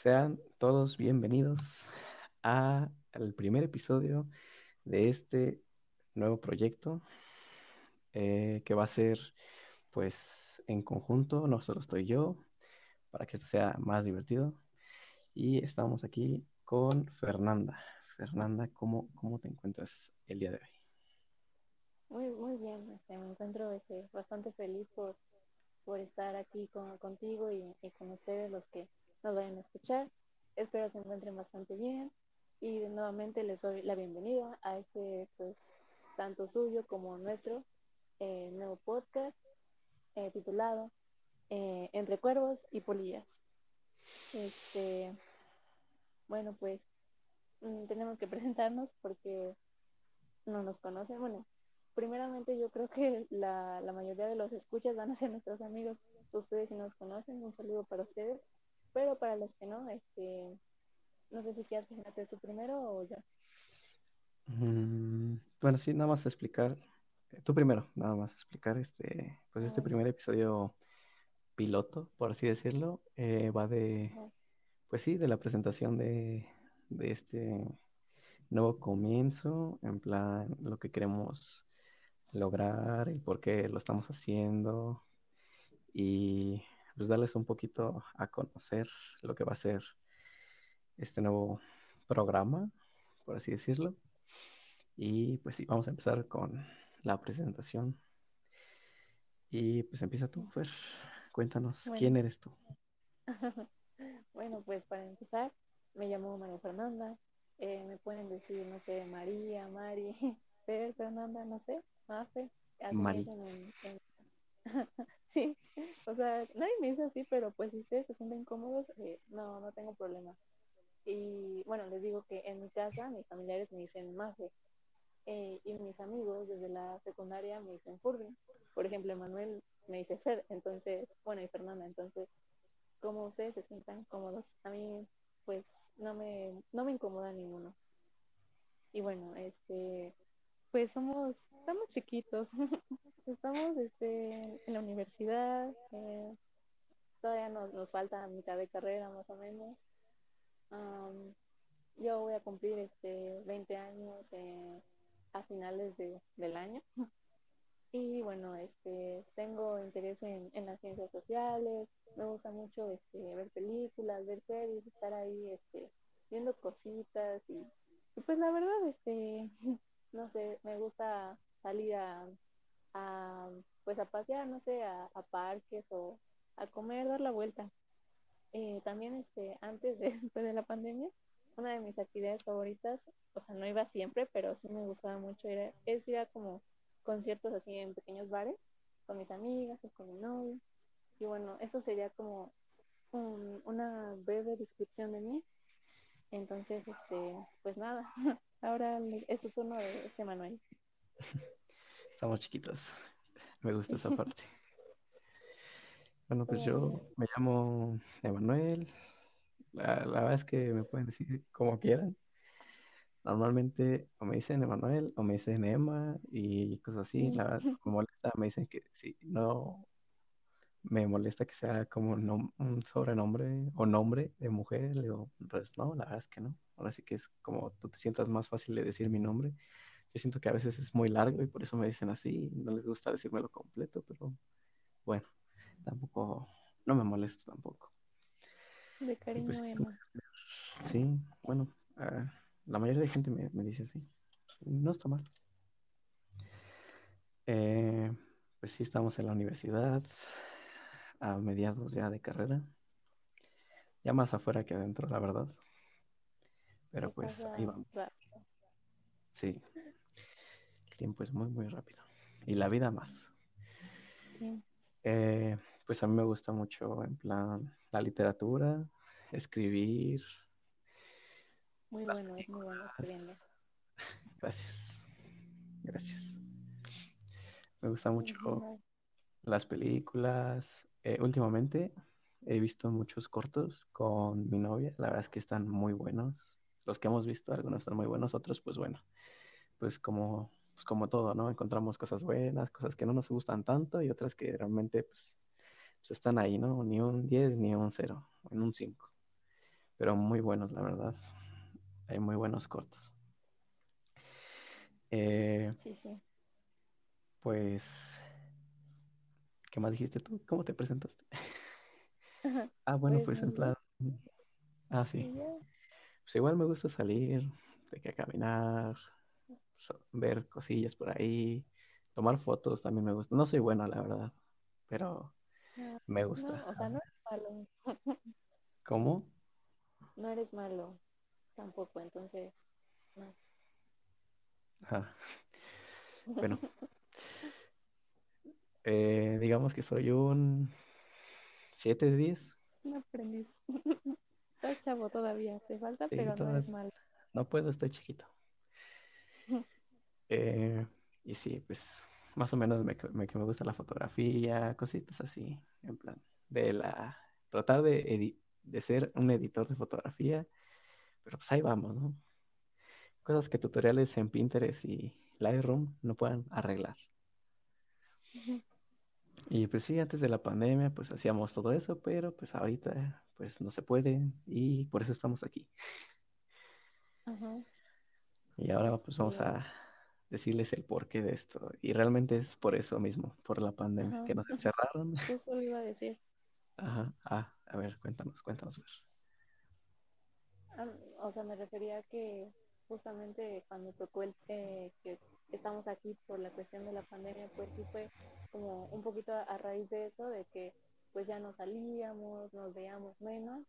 Sean todos bienvenidos a- al primer episodio de este nuevo proyecto eh, que va a ser pues en conjunto, no solo estoy yo, para que esto sea más divertido. Y estamos aquí con Fernanda. Fernanda, ¿cómo, cómo te encuentras el día de hoy? Muy, muy bien, este, me encuentro este, bastante feliz por, por estar aquí con, contigo y, y con ustedes los que nos vayan a escuchar. Espero se encuentren bastante bien y nuevamente les doy la bienvenida a este, pues, tanto suyo como nuestro eh, nuevo podcast eh, titulado eh, Entre Cuervos y Polillas. Este, bueno, pues mm, tenemos que presentarnos porque no nos conocen. Bueno, primeramente yo creo que la, la mayoría de los escuchas van a ser nuestros amigos. Ustedes si nos conocen, un saludo para ustedes. Pero para los que no, este, no sé si quieres presentarte tú primero o yo. Mm, bueno, sí, nada más explicar, eh, tú primero, nada más explicar este, pues este primer episodio piloto, por así decirlo, eh, va de, pues sí, de la presentación de, de este nuevo comienzo, en plan, lo que queremos lograr, el por qué lo estamos haciendo y pues darles un poquito a conocer lo que va a ser este nuevo programa, por así decirlo. Y pues sí, vamos a empezar con la presentación. Y pues empieza tú, Fer. Cuéntanos, Bueno. ¿quién eres tú? bueno, pues para empezar, me llamo María Fernanda. Eh, me pueden decir, no sé, María, Mari, Fer, Fernanda, no sé, Mafe. Así Mari. en, en- nadie me dice así, pero pues si ustedes se sienten cómodos, eh, no, no tengo problema. Y bueno, les digo que en mi casa mis familiares me dicen Mafe. eh, y mis amigos desde la secundaria me dicen Furby. Por ejemplo, Emanuel me dice Fer, entonces, bueno, y Fernanda, entonces, como ustedes se sientan cómodos, a mí pues no me, no me incomoda ninguno. Y bueno, este, pues somos, estamos chiquitos, estamos este, en la universidad, eh, todavía nos, nos falta mitad de carrera más o menos. Yo voy a cumplir este 20 años eh, a finales de, del año. Y bueno, este, tengo interés en, en las ciencias sociales, me gusta mucho este, ver películas, ver series, estar ahí este, viendo cositas y pues la verdad, este, no sé, me gusta salir a, pues a pasear, no sé, a, parques o a comer, dar la vuelta. Eh, también este, antes de, después de la pandemia, una de mis actividades favoritas, o sea, no iba siempre, pero sí me gustaba mucho ir a, es ir a como conciertos así en pequeños bares con mis amigas o con mi novio. Y bueno, eso sería como un- una breve descripción de mí. Entonces, este, pues nada, ahora es tu turno de este Manuel. Estamos chiquitos. Me gusta esa parte. Bueno, pues yo bueno, me llamo Emanuel. La, la verdad es que me pueden decir como quieran. Normalmente o me dicen Emanuel o me dicen Emma y cosas así. La verdad, me molesta, me dicen que sí, no, me molesta que sea como un sobrenombre o nombre de mujer. Le digo, pues no, la verdad es que no. Ahora sí que es como tú te sientas más fácil de decir mi nombre. Yo siento que a veces es muy largo y por eso me dicen así. No les gusta decírmelo completo, pero bueno, tampoco, no me molesta tampoco. de pues cariño, sí, Emma. sí, bueno, ah, la mayoría de gente me, me dice así. No está mal. Eh, pues sí, estamos en la universidad, a mediados ya de carrera. Ya más afuera que adentro, la verdad. Pero Se pues ahí vamos. rápido. Sí, el tiempo es muy, muy rápido. Y la vida más. Sí, Eh, pues a mí me gusta mucho, en plan, la literatura, escribir, muy bueno, es muy bueno escribiendo. Gracias. Gracias. Me gusta mucho las películas. Eh, últimamente he visto muchos cortos con mi novia. La verdad es que están muy buenos. Los que hemos visto, algunos están muy buenos, otros, pues bueno, pues como, pues como todo, ¿no? Encontramos cosas buenas, cosas que no nos gustan tanto y otras que realmente, pues, pues están ahí, ¿no? Ni un 10 ni un 0, en un 5. pero muy buenos, la verdad. Hay muy buenos cortos. Eh, Sí, sí. pues, ¿qué más dijiste tú? ¿Cómo te presentaste? Ah, bueno, Pues pues en plan, ah, sí. Pues igual me gusta salir, de que caminar, ver cosillas por ahí, tomar fotos también me gusta. No soy bueno, la verdad, pero No, me no, gusta. o sea, no eres malo. ¿Cómo? No eres malo tampoco, entonces. No. Bueno, eh, digamos que soy un 7 de 10. No aprendiz. Estás chavo todavía, te falta, Sí, pero no eres malo. No puedo, estoy chiquito. Eh, y sí, pues más o menos me, me, me gusta la fotografía, cositas así, en plan, de la, tratar de, de ser un editor de fotografía, pero pues ahí vamos, ¿no? Cosas que tutoriales en Pinterest y Lightroom no puedan arreglar. Y pues sí, antes de la pandemia pues hacíamos todo eso, pero pues ahorita pues no se puede y por eso estamos aquí. Ajá. Y ahora pues vamos a decirles el porqué de esto. Y realmente es por eso mismo, por la pandemia, Ajá. que nos encerraron. Lo iba a decir. Ajá. Ah, a ver, cuéntanos, cuéntanos. Ah, O sea, me refería a que justamente cuando tocó el eh, que estamos aquí por la cuestión de la pandemia, pues sí fue como un poquito a, raíz de eso, de que pues ya no salíamos, nos veíamos menos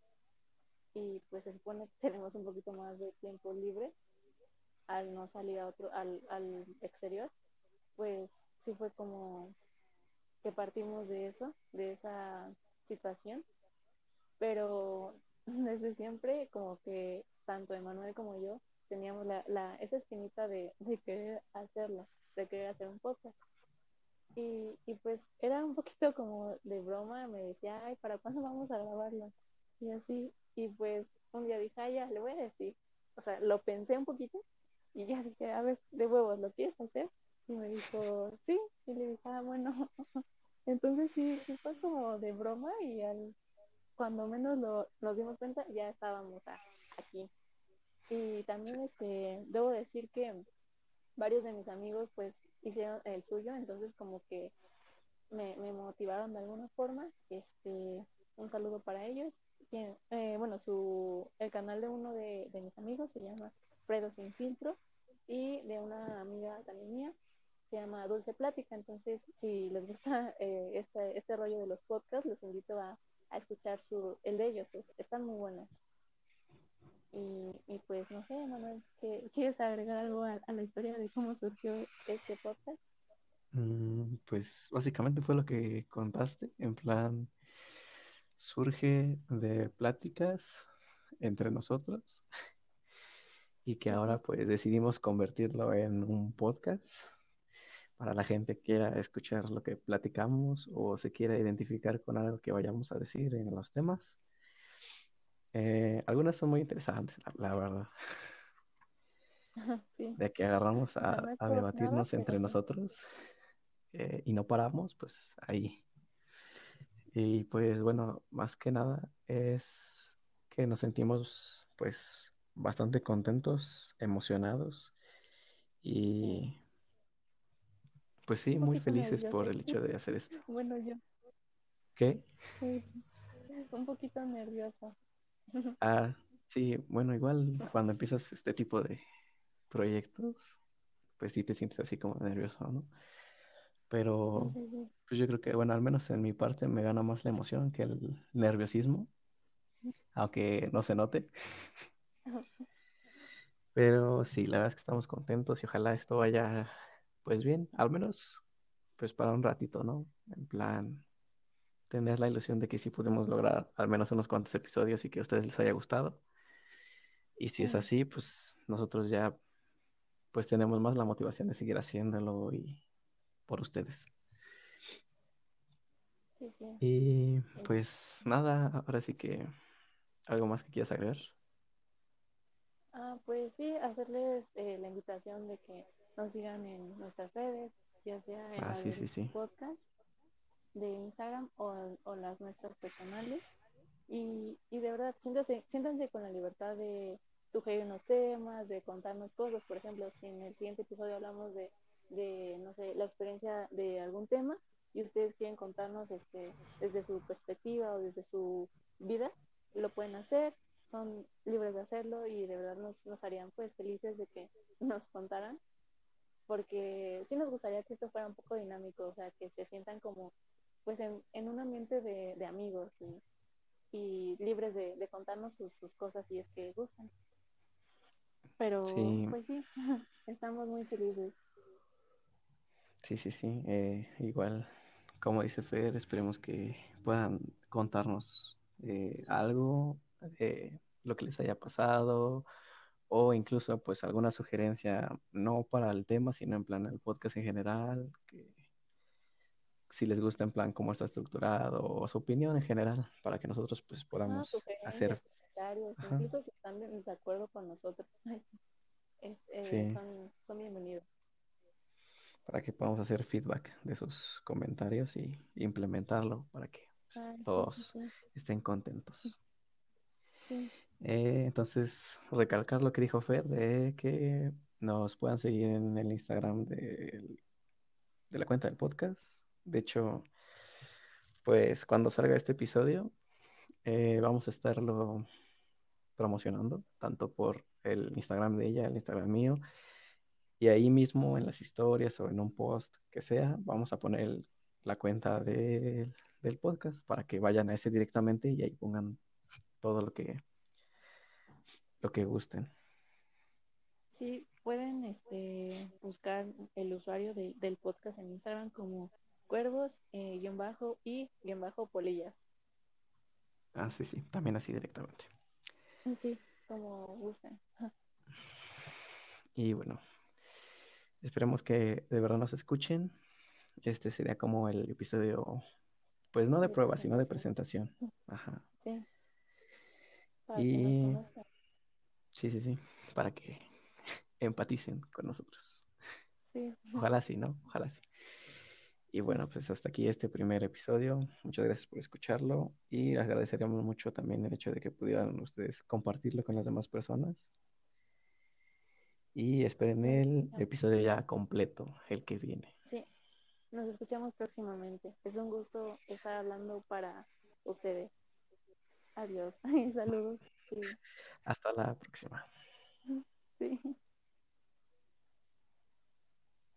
y pues se supone que tenemos un poquito más de tiempo libre al no salir a otro, al, al exterior, pues sí fue como que partimos de eso, de esa situación, pero desde siempre como que tanto Emanuel como yo teníamos la, la, esa espinita de, de querer hacerlo, de querer hacer un podcast. Y, y pues era un poquito como de broma, me decía, ay, ¿para cuándo vamos a grabarlo? Y así, y pues un día dije, ay, ya, le voy a decir. O sea, lo pensé un poquito y ya dije, a ver, de huevos, ¿lo quieres hacer? Y me dijo, sí, y le dije, ah, bueno. Entonces sí, sí fue como de broma y al, cuando menos lo, nos dimos cuenta ya estábamos a, aquí. Y también este, debo decir que varios de mis amigos pues hicieron el suyo, entonces como que me, me motivaron de alguna forma. Este, un saludo para ellos. Eh, bueno, su, el canal de uno de, de, mis amigos se llama Fredo Sin Filtro y de una amiga también mía se llama Dulce Plática. Entonces, si les gusta eh, este, este rollo de los podcasts, los invito a, a escuchar su, el de ellos. Están muy buenos. Y, y, pues no sé, Manuel, ¿quieres agregar algo a, a, la historia de cómo surgió este podcast? Mm, pues básicamente fue lo que contaste, en plan, surge de pláticas entre nosotros y que ahora pues decidimos convertirlo en un podcast para la gente que quiera escuchar lo que platicamos o se quiera identificar con algo que vayamos a decir en los temas. Eh, algunas son muy interesantes, la, la verdad. Sí. De que agarramos a, no debatirnos nada, entre sí. nosotros eh, y no paramos, pues ahí. Y pues bueno, más que nada es que nos sentimos pues bastante contentos, emocionados y Sí. pues sí, muy felices por el hecho de hacer esto. Bueno, yo ¿Qué? sí, un poquito nerviosa. Ah, sí, bueno, igual cuando empiezas este tipo de proyectos, pues sí te sientes así como nervioso, ¿no? Pero pues yo creo que, bueno, al menos en mi parte me gana más la emoción que el nerviosismo, aunque no se note. Pero sí, la verdad es que estamos contentos y ojalá esto vaya pues bien, al menos pues para un ratito, ¿no? En plan, tener la ilusión de que sí podemos lograr al menos unos cuantos episodios y que a ustedes les haya gustado. Y si es Sí. así, pues nosotros ya pues tenemos más la motivación de seguir haciéndolo y por ustedes. Sí, sí. Y Es- pues nada, ahora sí que algo más que quieras agregar. Ah, pues sí, hacerles eh, la invitación de que nos sigan en nuestras redes, ya sea en Ah, sí. podcast de Instagram o, o las nuestras personales. Y, y de verdad, siéntanse, siéntanse con la libertad de sugerir unos temas, de contarnos cosas. Por ejemplo, si en el siguiente episodio hablamos de, de no sé, la experiencia de algún tema y ustedes quieren contarnos este, desde su perspectiva o desde su vida, lo pueden hacer, son libres de hacerlo y de verdad nos, nos harían pues felices de que nos contaran porque sí nos gustaría que esto fuera un poco dinámico, o sea, que se sientan como pues en, en un ambiente de, de amigos y, y, libres de, de contarnos sus, sus, cosas si es que gustan. Pero Sí, pues sí, estamos muy felices. sí, sí, sí. eh, igual, como dice Fer, esperemos que puedan contarnos eh, algo de lo que les haya pasado o incluso pues alguna sugerencia, no para el tema, sino en plan el podcast en general, que si les gusta en plan cómo está estructurado o su opinión en general, para que nosotros pues Ah, podamos hacer, comentarios, ajá, incluso si están en desacuerdo con nosotros, es, eh, sí, son, son bienvenidos. para que podamos hacer feedback de sus comentarios y implementarlo para que pues, Ah, sí, todos sí, estén contentos. Eh, entonces, recalcar lo que dijo Fer de que nos puedan seguir en el Instagram de, de la cuenta del podcast. De hecho, pues cuando salga este episodio, eh, vamos a estarlo promocionando, tanto por el Instagram de ella, el Instagram mío, y ahí mismo en las historias o en un post que sea, vamos a poner la cuenta de- del podcast para que vayan a ese directamente y ahí pongan todo lo que, lo que gusten. Sí, pueden este, buscar el usuario de- del podcast en Instagram como cuervos, eh, guion bajo y guion bajo polillas. Ah, sí, sí, también así directamente. Sí, como gusten. Y bueno, esperemos que de verdad nos escuchen. Este sería como el episodio, pues no de De prueba, sino de presentación. Ajá. Sí, para que nos Y conozcan. sí, sí, sí, para que empaticen con nosotros. Sí, Ojalá sí, ¿no? Ojalá sí. Y bueno, pues hasta aquí este primer episodio. Muchas gracias por escucharlo y agradeceríamos mucho también el hecho de que pudieran ustedes compartirlo con las demás personas. Y esperen el episodio ya completo, el que viene. Sí, nos escuchamos próximamente. Es un gusto estar hablando para ustedes. Adiós. Saludos. Sí. Hasta la próxima. sí.